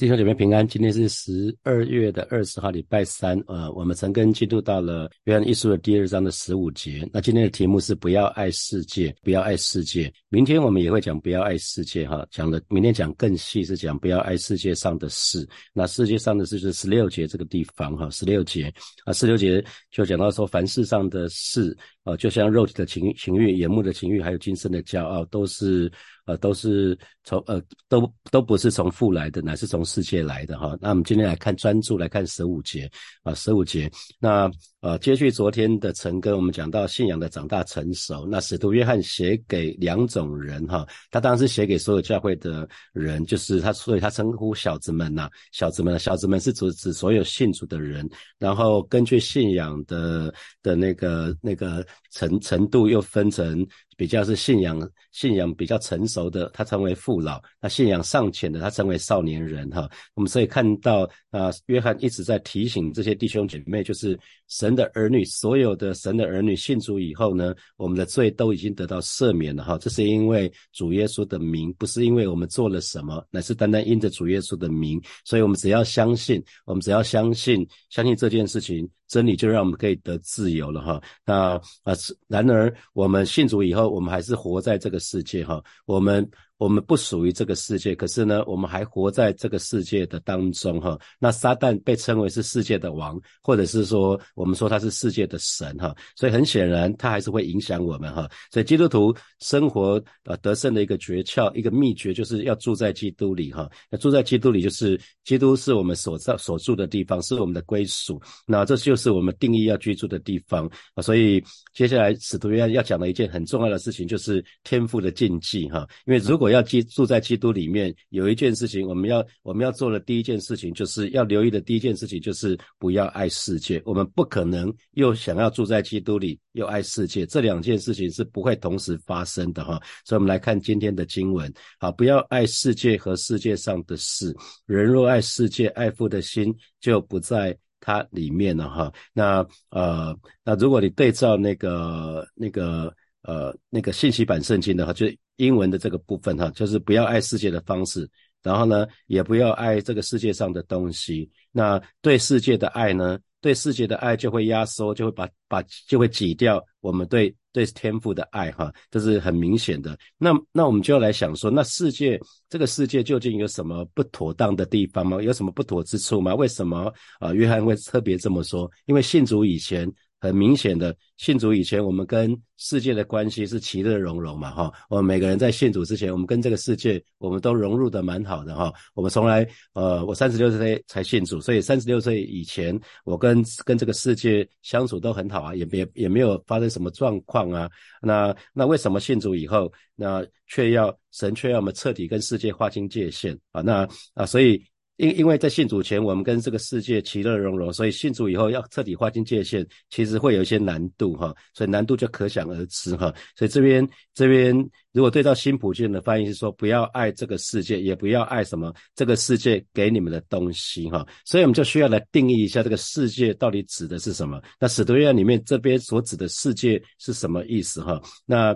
弟兄姐妹平安，今天是十二月的二十号，礼拜三。呃，我们曾跟进入到了约翰一书的第二章的十五节。那今天的题目是不要爱世界，不要爱世界。明天我们也会讲不要爱世界，哈，讲的明天讲更细是讲不要爱世界上的事。那世界上的事是十六节这个地方，哈，十六节啊，十六节就讲到说，凡世上的事，呃，就像肉体的情情欲、眼目的情欲，还有今生的骄傲，都是。呃，都是从呃，都都不是从父来的，乃是从世界来的哈。那我们今天来看专注来看十五节啊，十五节。那呃，接续昨天的陈哥，我们讲到信仰的长大成熟。那使徒约翰写给两种人哈，他当时写给所有教会的人，就是他，所以他称呼小子们呐，小子们，小子们是指指所有信主的人。然后根据信仰的的那个那个程程度，又分成。比较是信仰信仰比较成熟的，他成为父老；那信仰尚浅的，他成为少年人。哈，我们所以看到啊，约翰一直在提醒这些弟兄姐妹，就是神神的儿女，所有的神的儿女信主以后呢，我们的罪都已经得到赦免了。哈，这是因为主耶稣的名，不是因为我们做了什么，乃是单单因着主耶稣的名。所以我们只要相信，我们只要相信，相信这件事情。真理就让我们可以得自由了哈。那啊，然而我们信主以后，我们还是活在这个世界哈。我们。我们不属于这个世界，可是呢，我们还活在这个世界的当中哈。那撒旦被称为是世界的王，或者是说我们说他是世界的神哈。所以很显然，他还是会影响我们哈。所以基督徒生活呃得胜的一个诀窍、一个秘诀，就是要住在基督里哈。那住在基督里，就是基督是我们所在所住的地方，是我们的归属。那这就是我们定义要居住的地方啊。所以接下来使徒约翰要讲的一件很重要的事情，就是天赋的禁忌哈。因为如果要基住在基督里面，有一件事情我们要我们要做的第一件事情，就是要留意的第一件事情就是不要爱世界。我们不可能又想要住在基督里又爱世界，这两件事情是不会同时发生的哈。所以，我们来看今天的经文，好，不要爱世界和世界上的事。人若爱世界，爱父的心就不在它里面了哈。那呃，那如果你对照那个那个。呃，那个信息版圣经的话，就英文的这个部分哈，就是不要爱世界的方式，然后呢，也不要爱这个世界上的东西。那对世界的爱呢，对世界的爱就会压缩，就会把把就会挤掉我们对对天赋的爱哈，这是很明显的。那那我们就要来想说，那世界这个世界究竟有什么不妥当的地方吗？有什么不妥之处吗？为什么啊？约翰会特别这么说？因为信主以前。很明显的，信主以前，我们跟世界的关系是其乐融融嘛，哈。我们每个人在信主之前，我们跟这个世界，我们都融入的蛮好的，哈。我们从来，呃，我三十六岁才信主，所以三十六岁以前，我跟跟这个世界相处都很好啊，也也也没有发生什么状况啊。那那为什么信主以后，那却要神却要我们彻底跟世界划清界限啊？那啊，所以。因因为在信主前，我们跟这个世界其乐融融，所以信主以后要彻底划清界限，其实会有一些难度哈，所以难度就可想而知哈。所以这边这边如果对照新普京的翻译是说，不要爱这个世界，也不要爱什么这个世界给你们的东西哈。所以我们就需要来定义一下这个世界到底指的是什么。那使徒约翰里面这边所指的世界是什么意思哈？那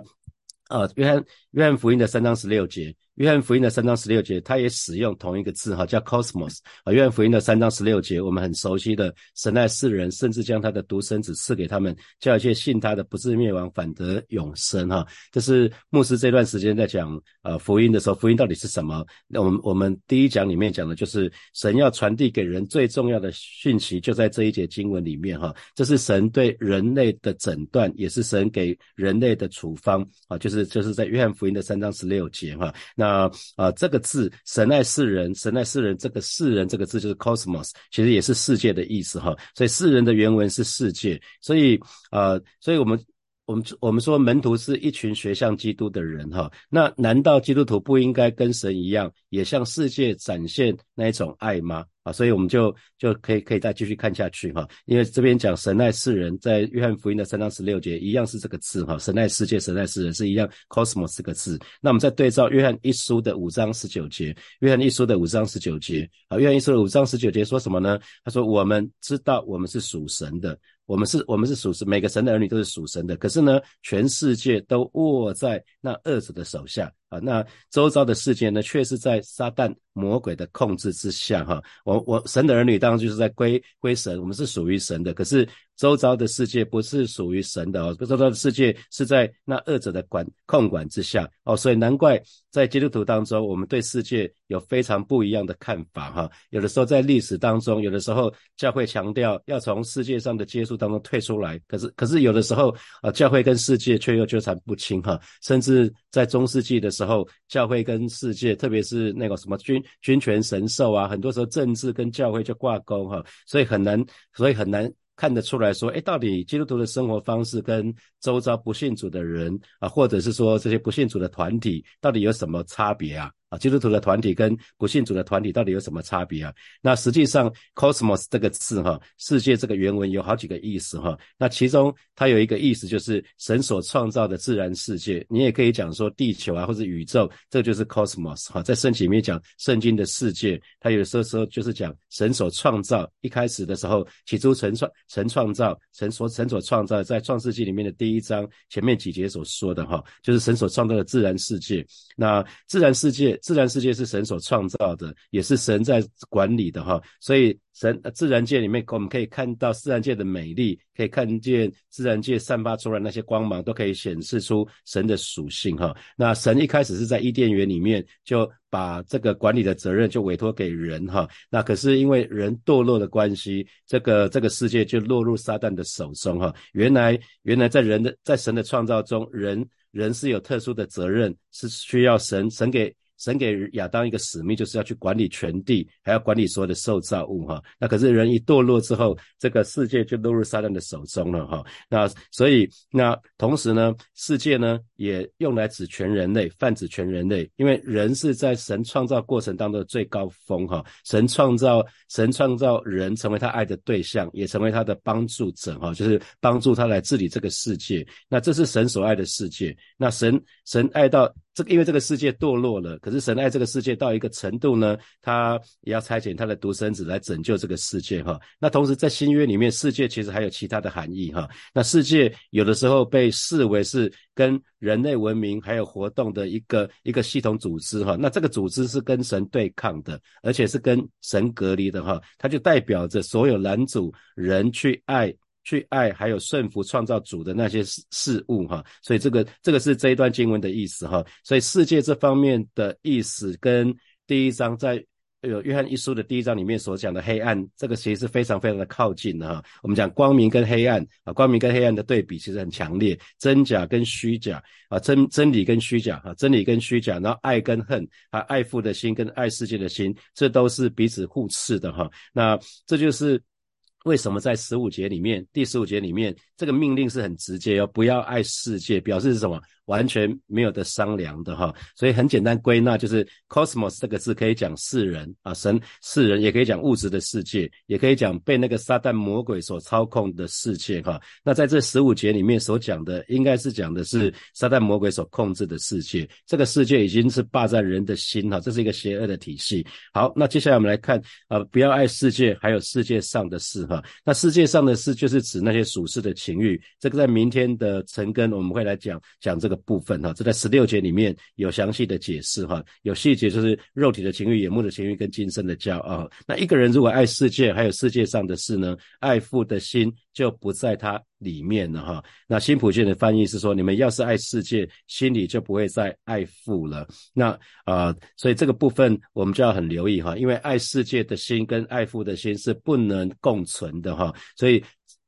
啊，约翰约翰福音的三章十六节。约翰福音的三章十六节，他也使用同一个字哈，叫 cosmos 啊。约翰福音的三章十六节，我们很熟悉的，神爱世人，甚至将他的独生子赐给他们，叫一切信他的不至灭亡，反得永生哈。这是牧师这段时间在讲呃福音的时候，福音到底是什么？那我们我们第一讲里面讲的就是神要传递给人最重要的讯息，就在这一节经文里面哈。这是神对人类的诊断，也是神给人类的处方啊，就是就是在约翰福音的三章十六节哈。那那啊，这个字“神爱世人”，“神爱世人”这个“世人”这个字就是 cosmos，其实也是世界的意思哈。所以“世人”的原文是世界。所以啊，所以我们我们我们说门徒是一群学像基督的人哈。那难道基督徒不应该跟神一样，也向世界展现那一种爱吗？啊，所以我们就就可以可以再继续看下去哈，因为这边讲神爱世人，在约翰福音的三章十六节一样是这个字哈，神爱世界，神爱世人是一样，cosmos 这个字。那我们再对照约翰一书的五章十九节，约翰一书的五章十九节啊，约翰一书的五章十九节说什么呢？他说我们知道我们是属神的，我们是我们是属神，每个神的儿女都是属神的。可是呢，全世界都握在那恶者的手下。啊，那周遭的世界呢，却是在撒旦魔鬼的控制之下哈。我我神的儿女当然就是在归归神，我们是属于神的。可是周遭的世界不是属于神的哦，周遭的世界是在那二者的管控管之下哦，所以难怪在基督徒当中，我们对世界有非常不一样的看法哈。有的时候在历史当中，有的时候教会强调要从世界上的接触当中退出来，可是可是有的时候啊，教会跟世界却又纠缠不清哈，甚至在中世纪的时候，教会跟世界，特别是那个什么君君权神授啊，很多时候政治跟教会就挂钩哈，所以很难，所以很难。看得出来说，哎，到底基督徒的生活方式跟周遭不信主的人啊，或者是说这些不信主的团体，到底有什么差别啊？啊，基督徒的团体跟不信主的团体到底有什么差别啊？那实际上，cosmos 这个字哈，世界这个原文有好几个意思哈。那其中它有一个意思就是神所创造的自然世界，你也可以讲说地球啊，或者宇宙，这就是 cosmos 哈。在圣经里面讲圣经的世界，它有时候时候就是讲神所创造。一开始的时候，起初神创神创造，神所神所创造，在创世纪里面的第一章前面几节所说的哈，就是神所创造的自然世界。那自然世界。自然世界是神所创造的，也是神在管理的哈，所以神自然界里面，我们可以看到自然界的美丽，可以看见自然界散发出来那些光芒，都可以显示出神的属性哈。那神一开始是在伊甸园里面就把这个管理的责任就委托给人哈，那可是因为人堕落的关系，这个这个世界就落入撒旦的手中哈。原来原来在人的在神的创造中，人人是有特殊的责任，是需要神神给。神给亚当一个使命，就是要去管理全地，还要管理所有的受造物哈。那可是人一堕落之后，这个世界就落入撒旦的手中了哈。那所以那同时呢，世界呢也用来指全人类，泛指全人类，因为人是在神创造过程当中的最高峰哈。神创造神创造人成为他爱的对象，也成为他的帮助者哈，就是帮助他来治理这个世界。那这是神所爱的世界。那神神爱到。这个因为这个世界堕落了，可是神爱这个世界到一个程度呢，他也要差遣他的独生子来拯救这个世界哈。那同时在新约里面，世界其实还有其他的含义哈。那世界有的时候被视为是跟人类文明还有活动的一个一个系统组织哈。那这个组织是跟神对抗的，而且是跟神隔离的哈。它就代表着所有男主人去爱。去爱还有顺服创造主的那些事事物哈，所以这个这个是这一段经文的意思哈，所以世界这方面的意思跟第一章在有约翰一书的第一章里面所讲的黑暗，这个其实是非常非常的靠近的哈。我们讲光明跟黑暗啊，光明跟黑暗的对比其实很强烈，真假跟虚假啊，真真理跟虚假啊，真理跟虚假，然后爱跟恨啊，爱父的心跟爱世界的心，这都是彼此互斥的哈。那这就是。为什么在十五节里面，第十五节里面，这个命令是很直接哦，不要爱世界，表示是什么？完全没有的商量的哈，所以很简单归纳就是 cosmos 这个字可以讲世人啊，神世人也可以讲物质的世界，也可以讲被那个撒旦魔鬼所操控的世界哈。那在这十五节里面所讲的，应该是讲的是撒旦魔鬼所控制的世界，这个世界已经是霸占人的心哈，这是一个邪恶的体系。好，那接下来我们来看啊，不要爱世界，还有世界上的事哈。那世界上的事就是指那些属世的情欲，这个在明天的晨更我们会来讲讲这个。部分哈，这在十六节里面有详细的解释哈，有细节就是肉体的情欲、眼目的情欲跟今生的骄傲。那一个人如果爱世界，还有世界上的事呢，爱父的心就不在他里面了哈。那新普逊的翻译是说，你们要是爱世界，心里就不会再爱父了。那啊，所以这个部分我们就要很留意哈，因为爱世界的心跟爱父的心是不能共存的哈，所以。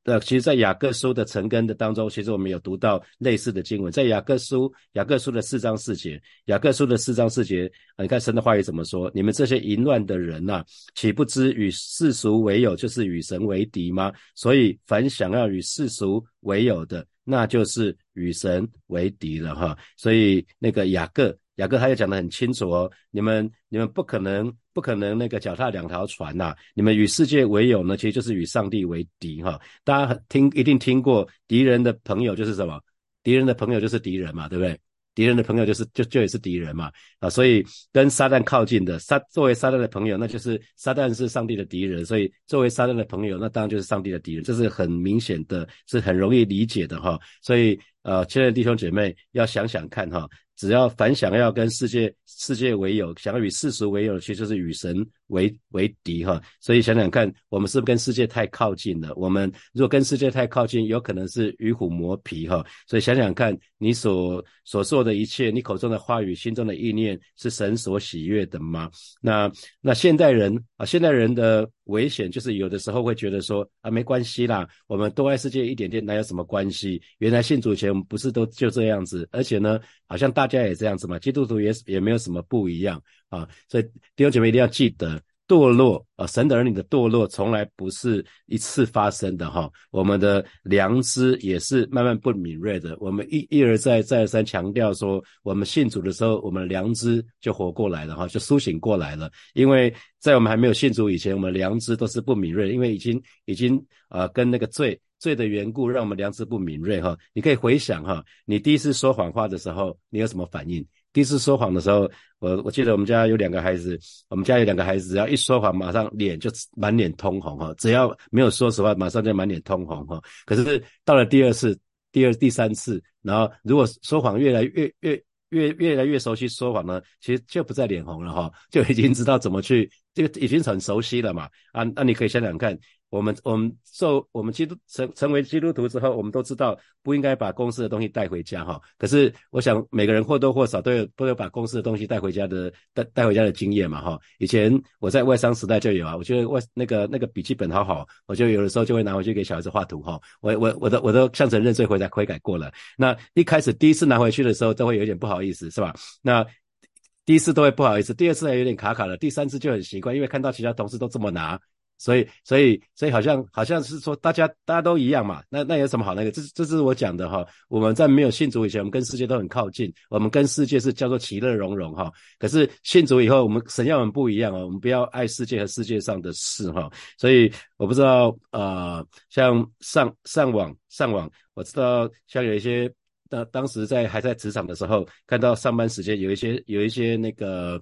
那其实，在雅各书的成根的当中，其实我们有读到类似的经文，在雅各书雅各书的四章四节，雅各书的四章四节，你看神的话语怎么说？你们这些淫乱的人呐，岂不知与世俗为友，就是与神为敌吗？所以，凡想要与世俗为友的，那就是与神为敌了哈。所以，那个雅各。雅各他也讲得很清楚哦，你们你们不可能不可能那个脚踏两条船呐，你们与世界为友呢，其实就是与上帝为敌哈。大家听一定听过，敌人的朋友就是什么？敌人的朋友就是敌人嘛，对不对？敌人的朋友就是就就也是敌人嘛啊，所以跟撒旦靠近的撒作为撒旦的朋友，那就是撒旦是上帝的敌人，所以作为撒旦的朋友，那当然就是上帝的敌人，这是很明显的，是很容易理解的哈。所以。呃，亲爱的弟兄姐妹，要想想看哈。只要凡想要跟世界世界为友，想要与世俗为友，其实就是与神为为敌哈。所以想想看，我们是不是跟世界太靠近了？我们如果跟世界太靠近，有可能是与虎磨皮哈。所以想想看，你所所做的一切，你口中的话语、心中的意念，是神所喜悦的吗？那那现代人啊，现代人的危险就是有的时候会觉得说啊，没关系啦，我们多爱世界一点点，哪有什么关系？原来信主前我们不是都就这样子，而且呢，好像大。家也这样子嘛，基督徒也也没有什么不一样啊，所以弟兄姐妹一定要记得，堕落啊，神的儿女的堕落从来不是一次发生的哈，我们的良知也是慢慢不敏锐的。我们一一而再再而三强调说，我们信主的时候，我们良知就活过来了哈，就苏醒过来了。因为在我们还没有信主以前，我们良知都是不敏锐，因为已经已经啊跟那个罪。罪的缘故，让我们良知不敏锐哈。你可以回想哈，你第一次说谎话的时候，你有什么反应？第一次说谎的时候，我我记得我们家有两个孩子，我们家有两个孩子，只要一说谎，马上脸就满脸通红哈。只要没有说实话，马上就满脸通红哈。可是到了第二次、第二、第三次，然后如果说谎越来越越越越来越熟悉说谎呢，其实就不再脸红了哈，就已经知道怎么去，这个已经很熟悉了嘛。啊，那你可以想想看。我们我们受我们基督成成为基督徒之后，我们都知道不应该把公司的东西带回家哈。可是我想每个人或多或少都有都有把公司的东西带回家的带带回家的经验嘛哈。以前我在外商时代就有啊，我觉得外那个那个笔记本好好，我就有的时候就会拿回去给小孩子画图哈。我我我都我都向神认罪悔改悔改过了。那一开始第一次拿回去的时候都会有点不好意思是吧？那第一次都会不好意思，第二次还有点卡卡的，第三次就很习惯，因为看到其他同事都这么拿。所以，所以，所以好像好像是说，大家大家都一样嘛。那那有什么好那个？这这是我讲的哈。我们在没有信主以前，我们跟世界都很靠近，我们跟世界是叫做其乐融融哈。可是信主以后，我们神要我们不一样哦，我们不要爱世界和世界上的事哈。所以我不知道呃，像上上网上网，我知道像有一些当当时在还在职场的时候，看到上班时间有一些有一些那个。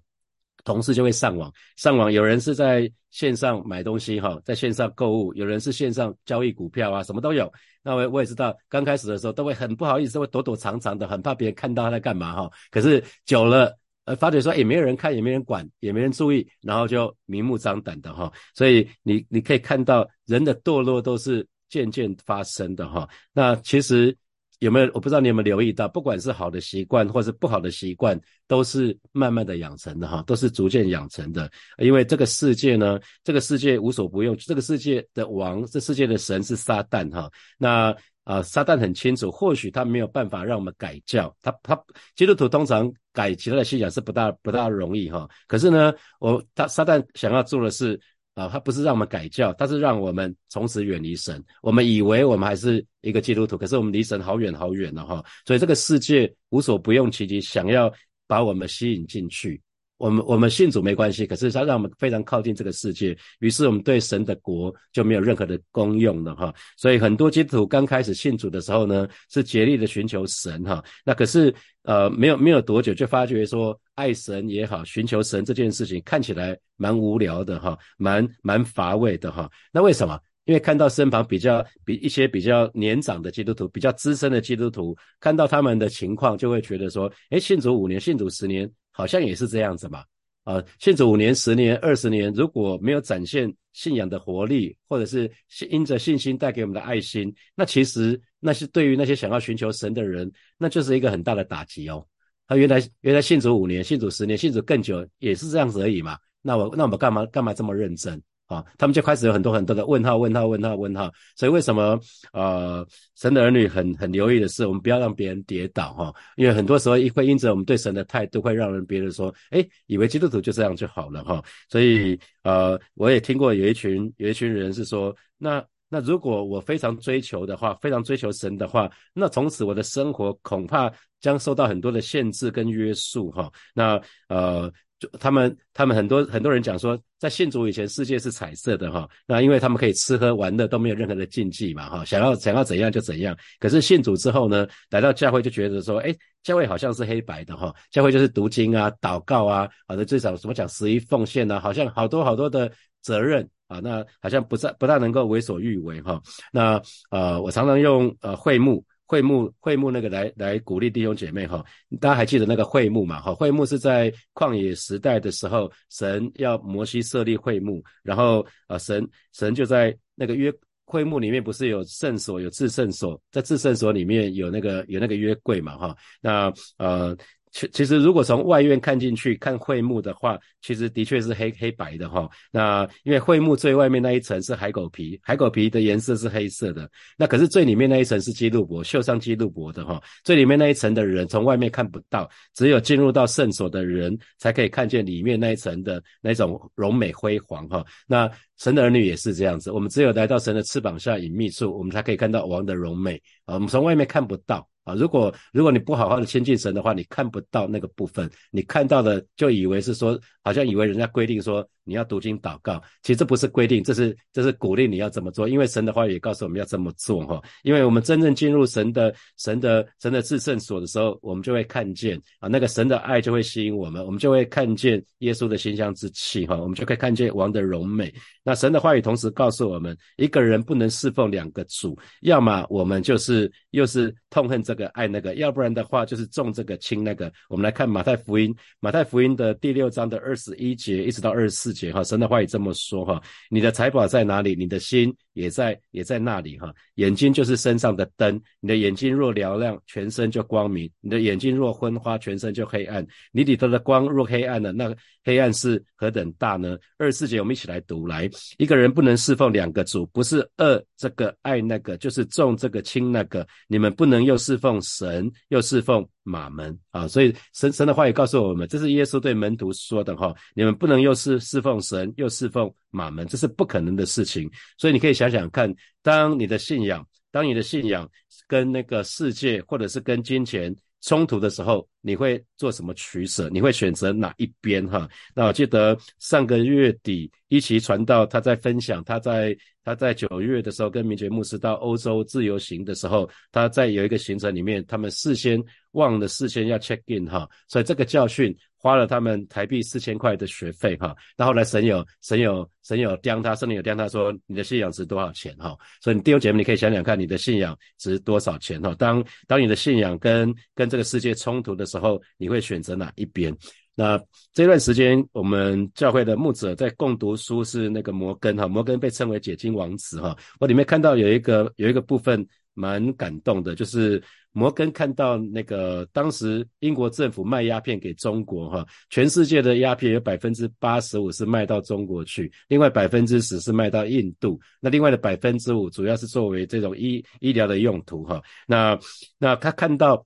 同事就会上网，上网有人是在线上买东西哈，在线上购物，有人是线上交易股票啊，什么都有。那我我也知道，刚开始的时候都会很不好意思，会躲躲藏藏的，很怕别人看到他在干嘛哈。可是久了，呃，发觉说也没有人看，也没人管，也没人注意，然后就明目张胆的哈。所以你你可以看到人的堕落都是渐渐发生的哈。那其实。有没有？我不知道你有没有留意到，不管是好的习惯或是不好的习惯，都是慢慢的养成的哈，都是逐渐养成的。因为这个世界呢，这个世界无所不用，这个世界的王，这世界的神是撒旦哈。那啊，撒旦很清楚，或许他没有办法让我们改教，他他基督徒通常改其他的信仰是不大不大容易哈。可是呢，我他撒旦想要做的是。啊，他不是让我们改教，他是让我们从此远离神。我们以为我们还是一个基督徒，可是我们离神好远好远了哈。所以这个世界无所不用其极，想要把我们吸引进去。我们我们信主没关系，可是他让我们非常靠近这个世界，于是我们对神的国就没有任何的功用了哈。所以很多基督徒刚开始信主的时候呢，是竭力的寻求神哈。那可是呃没有没有多久就发觉说，爱神也好，寻求神这件事情看起来蛮无聊的哈，蛮蛮乏味的哈。那为什么？因为看到身旁比较比一些比较年长的基督徒，比较资深的基督徒，看到他们的情况，就会觉得说，诶，信主五年，信主十年。好像也是这样子嘛，啊，信主五年、十年、二十年，如果没有展现信仰的活力，或者是因着信心带给我们的爱心，那其实那是对于那些想要寻求神的人，那就是一个很大的打击哦。他原来原来信主五年、信主十年、信主更久，也是这样子而已嘛。那我那我们干嘛干嘛这么认真？啊，他们就开始有很多很多的问号，问号，问号，问号。所以为什么呃，神的儿女很很留意的是，我们不要让别人跌倒哈，因为很多时候会因着我们对神的态度，会让人别人说，哎，以为基督徒就这样就好了哈。所以呃，我也听过有一群有一群人是说，那那如果我非常追求的话，非常追求神的话，那从此我的生活恐怕将受到很多的限制跟约束哈。那呃。他们，他们很多很多人讲说，在信主以前，世界是彩色的哈。那因为他们可以吃喝玩乐，都没有任何的禁忌嘛哈。想要想要怎样就怎样。可是信主之后呢，来到教会就觉得说，哎，教会好像是黑白的哈。教会就是读经啊、祷告啊，好的，最少怎么讲十一奉献啊，好像好多好多的责任啊。那好像不再不大能够为所欲为哈。那呃，我常常用呃会幕。会幕会幕那个来来鼓励弟兄姐妹哈，大家还记得那个会幕嘛？哈，会幕是在旷野时代的时候，神要摩西设立会幕，然后啊神神就在那个约会幕里面不是有圣所有至圣所，在至圣所里面有那个有那个约柜嘛？哈，那呃。其其实，如果从外院看进去看会幕的话，其实的确是黑黑白的哈。那因为会幕最外面那一层是海狗皮，海狗皮的颜色是黑色的。那可是最里面那一层是基路伯，绣上基路伯的哈。最里面那一层的人从外面看不到，只有进入到圣所的人才可以看见里面那一层的那种荣美辉煌哈。那神的儿女也是这样子，我们只有来到神的翅膀下隐秘处，我们才可以看到王的荣美啊。我们从外面看不到。啊，如果如果你不好好的亲近神的话，你看不到那个部分，你看到的就以为是说，好像以为人家规定说。你要读经祷告，其实这不是规定，这是这是鼓励你要这么做，因为神的话也告诉我们要这么做哈。因为我们真正进入神的神的神的至圣所的时候，我们就会看见啊，那个神的爱就会吸引我们，我们就会看见耶稣的馨香之气哈，我们就可以看见王的荣美。那神的话语同时告诉我们，一个人不能侍奉两个主，要么我们就是又是痛恨这个爱那个，要不然的话就是重这个轻那个。我们来看马太福音，马太福音的第六章的二十一节一直到二十四。节哈，神的话也这么说哈，你的财宝在哪里，你的心也在也在那里哈。眼睛就是身上的灯，你的眼睛若嘹亮，全身就光明；你的眼睛若昏花，全身就黑暗。你里头的光若黑暗了，那黑暗是何等大呢？二十四节我们一起来读来，一个人不能侍奉两个主，不是恶这个爱那个，就是重这个轻那个。你们不能又侍奉神，又侍奉。马门啊，所以神神的话也告诉我们，这是耶稣对门徒说的哈，你们不能又是侍奉神，又侍奉马门，这是不可能的事情。所以你可以想想看，当你的信仰，当你的信仰跟那个世界或者是跟金钱冲突的时候，你会做什么取舍？你会选择哪一边哈？那我记得上个月底一起传道，他在分享，他在他在九月的时候跟明觉牧师到欧洲自由行的时候，他在有一个行程里面，他们事先。忘了事先要 check in 哈，所以这个教训花了他们台币四千块的学费哈。然后来神有神有神有刁他，神有刁他说你的信仰值多少钱哈？所以弟兄姐妹，你可以想想看你的信仰值多少钱哈？当当你的信仰跟跟这个世界冲突的时候，你会选择哪一边？那这段时间我们教会的牧者在共读书是那个摩根哈，摩根被称为解经王子哈。我里面看到有一个有一个部分蛮感动的，就是。摩根看到那个当时英国政府卖鸦片给中国，哈，全世界的鸦片有百分之八十五是卖到中国去，另外百分之十是卖到印度，那另外的百分之五主要是作为这种医医疗的用途，哈，那那他看到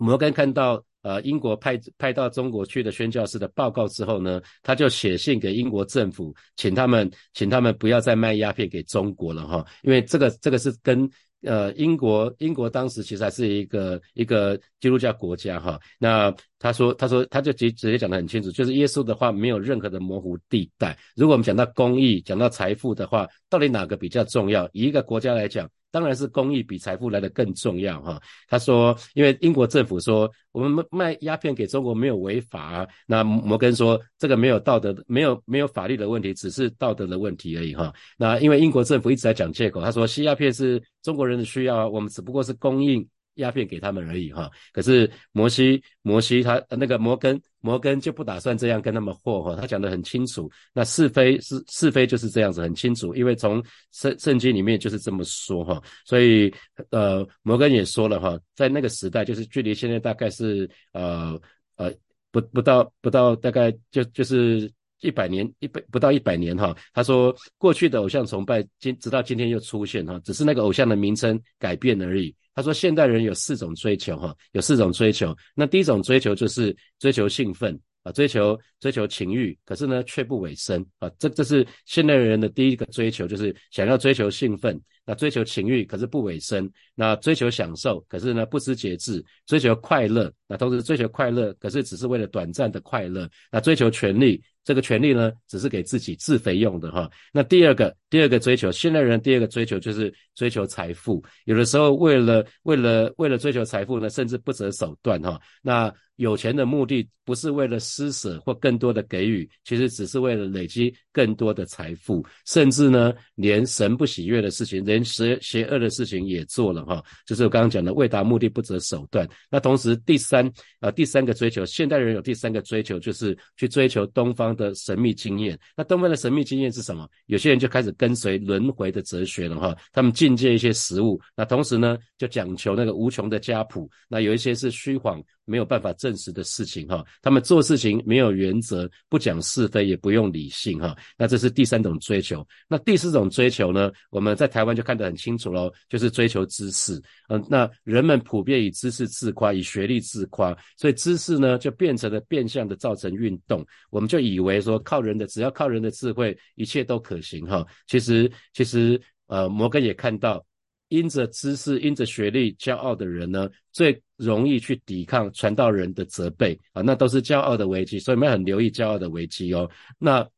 摩根看到呃英国派派到中国去的宣教士的报告之后呢，他就写信给英国政府，请他们请他们不要再卖鸦片给中国了，哈，因为这个这个是跟。呃，英国英国当时其实还是一个一个基督教国家哈。那他说，他说，他就直直接讲得很清楚，就是耶稣的话没有任何的模糊地带。如果我们讲到公益，讲到财富的话，到底哪个比较重要？以一个国家来讲。当然是公益比财富来的更重要哈。他说，因为英国政府说我们卖鸦片给中国没有违法，那摩根说这个没有道德，没有没有法律的问题，只是道德的问题而已哈。那因为英国政府一直在讲借口，他说吸鸦片是中国人的需要，我们只不过是供应。鸦片给他们而已哈，可是摩西摩西他那个摩根摩根就不打算这样跟他们和哈，他讲得很清楚，那是非是是非就是这样子很清楚，因为从圣圣经里面就是这么说哈，所以呃摩根也说了哈，在那个时代就是距离现在大概是呃呃不不到不到大概就就是一百年一百不到一百年哈，他说过去的偶像崇拜今直到今天又出现哈，只是那个偶像的名称改变而已。他说：“现代人有四种追求，哈，有四种追求。那第一种追求就是追求兴奋啊，追求追求情欲，可是呢却不尾声啊。这这是现代人的第一个追求，就是想要追求兴奋，那追求情欲，可是不委身。那追求享受，可是呢不知节制，追求快乐，那同时追求快乐，可是只是为了短暂的快乐。那追求权利。”这个权利呢，只是给自己自肥用的哈。那第二个，第二个追求，现代人第二个追求就是追求财富。有的时候为了为了为了追求财富呢，甚至不择手段哈。那有钱的目的不是为了施舍或更多的给予，其实只是为了累积更多的财富，甚至呢，连神不喜悦的事情，连邪邪恶的事情也做了哈。就是我刚刚讲的，为达目的不择手段。那同时，第三啊，第三个追求，现代人有第三个追求，就是去追求东方的神秘经验。那东方的神秘经验是什么？有些人就开始跟随轮回的哲学了哈。他们进阶一些食物，那同时呢，就讲求那个无穷的家谱。那有一些是虚晃。没有办法证实的事情哈，他们做事情没有原则，不讲是非，也不用理性哈。那这是第三种追求。那第四种追求呢？我们在台湾就看得很清楚喽，就是追求知识。嗯，那人们普遍以知识自夸，以学历自夸，所以知识呢就变成了变相的造成运动。我们就以为说靠人的，只要靠人的智慧，一切都可行哈。其实，其实呃，摩根也看到。因着知识、因着学历骄傲的人呢，最容易去抵抗传道人的责备啊，那都是骄傲的危机，所以我们要很留意骄傲的危机哦。那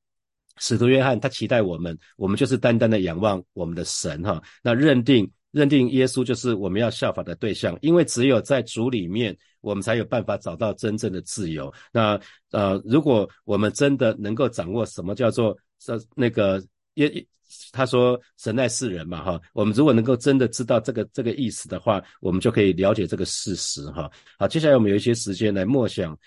使徒约翰他期待我们，我们就是单单的仰望我们的神哈，那认定认定耶稣就是我们要效法的对象，因为只有在主里面，我们才有办法找到真正的自由。那呃，如果我们真的能够掌握什么叫做这那个耶。他说：“神爱世人嘛，哈，我们如果能够真的知道这个这个意思的话，我们就可以了解这个事实，哈。好，接下来我们有一些时间来默想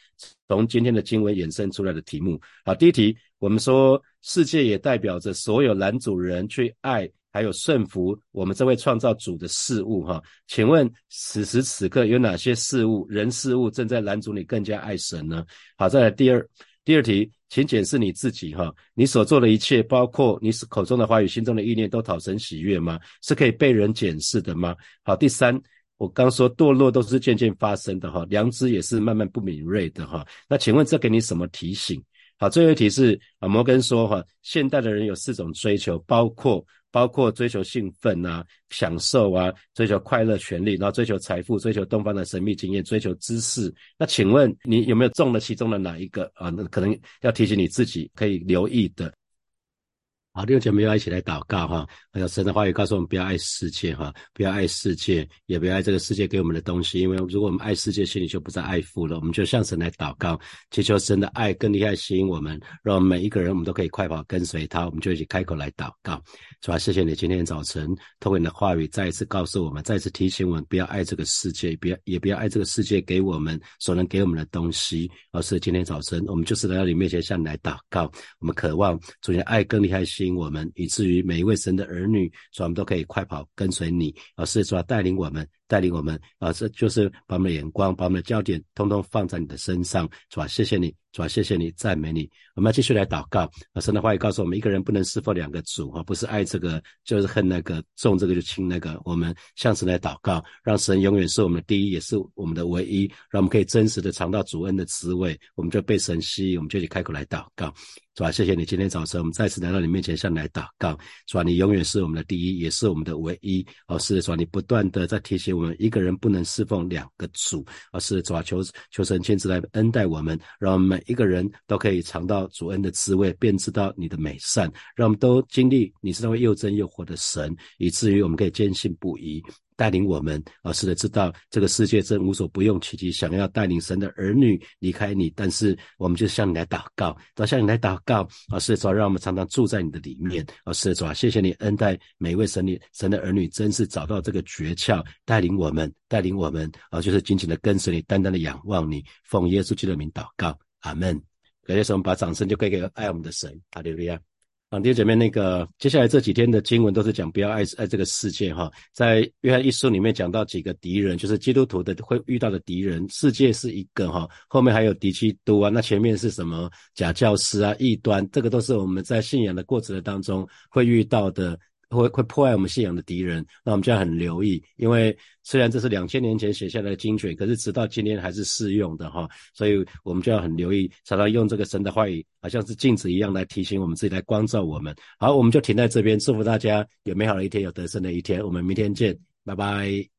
从今天的经文衍生出来的题目。好，第一题，我们说世界也代表着所有男主人去爱还有顺服我们这位创造主的事物，哈。请问此时此刻有哪些事物、人事物正在男主你更加爱神呢？好，再来第二。”第二题，请检视你自己哈，你所做的一切，包括你口中的话语、心中的意念，都讨神喜悦吗？是可以被人检视的吗？好，第三，我刚说堕落都是渐渐发生的哈，良知也是慢慢不敏锐的哈。那请问这给你什么提醒？好，最后一题是，摩根说哈，现代的人有四种追求，包括。包括追求兴奋啊、享受啊、追求快乐、权利，然后追求财富、追求东方的神秘经验、追求知识。那请问你有没有中了其中的哪一个啊？那可能要提醒你自己可以留意的。好，弟兄姐妹要一起来祷告哈。还有神的话语告诉我们，不要爱世界哈，不要爱世界，也不要爱这个世界给我们的东西。因为如果我们爱世界，心里就不再爱父了。我们就向神来祷告，祈求神的爱更厉害吸引我们，让每一个人我们都可以快跑跟随他。我们就一起开口来祷告，是吧？谢谢你今天早晨透过你的话语再一次告诉我们，再次提醒我们，不要爱这个世界，不要也不要爱这个世界给我们所能给我们的东西。而是今天早晨，我们就是来到你面前向你来祷告，我们渴望主的爱更厉害吸。引我们，以至于每一位神的儿女，所以我们都可以快跑跟随你，而是说带领我们，带领我们，啊，这就是把我们的眼光，把我们的焦点，通通放在你的身上，是吧？谢谢你，是吧？谢谢你，赞美你。我们要继续来祷告。啊，神的话语告诉我们，一个人不能侍奉两个主，啊，不是爱这个就是恨那个，重这个就轻那个。我们向神来祷告，让神永远是我们的第一，也是我们的唯一，让我们可以真实的尝到主恩的滋味。我们就被神吸引，我们就去开口来祷告。是吧？谢谢你今天早晨，我们再次来到你面前，向你来祷告。是吧？你永远是我们的第一，也是我们的唯一。哦，是的，是吧？你不断的在提醒我们，一个人不能侍奉两个主。哦是的主啊，求求神亲自来恩待我们，让我们每一个人都可以尝到主恩的滋味，便知道你的美善。让我们都经历你是那位又真又活的神，以至于我们可以坚信不疑。带领我们，而是的知道这个世界正无所不用其极，想要带领神的儿女离开你，但是我们就向你来祷告，都向你来祷告，而是主让我们常常住在你的里面，而是主谢谢你恩待每位神女神的儿女，真是找到这个诀窍，带领我们，带领我们，啊，就是紧紧的跟随你，单单的仰望你，奉耶稣基督的名祷告，阿门。感谢神，把掌声就归给爱我们的神，哈利路亚。啊，弟兄姐妹，那个接下来这几天的经文都是讲不要爱爱这个世界哈，在约翰一书里面讲到几个敌人，就是基督徒的会遇到的敌人，世界是一个哈，后面还有敌基督啊，那前面是什么假教师啊、异端，这个都是我们在信仰的过程当中会遇到的。会会破坏我们信仰的敌人，那我们就要很留意，因为虽然这是两千年前写下来的精髓，可是直到今天还是适用的哈，所以我们就要很留意，常常用这个神的话语，好像是镜子一样来提醒我们自己，来光照我们。好，我们就停在这边，祝福大家有美好的一天，有得胜的一天。我们明天见，拜拜。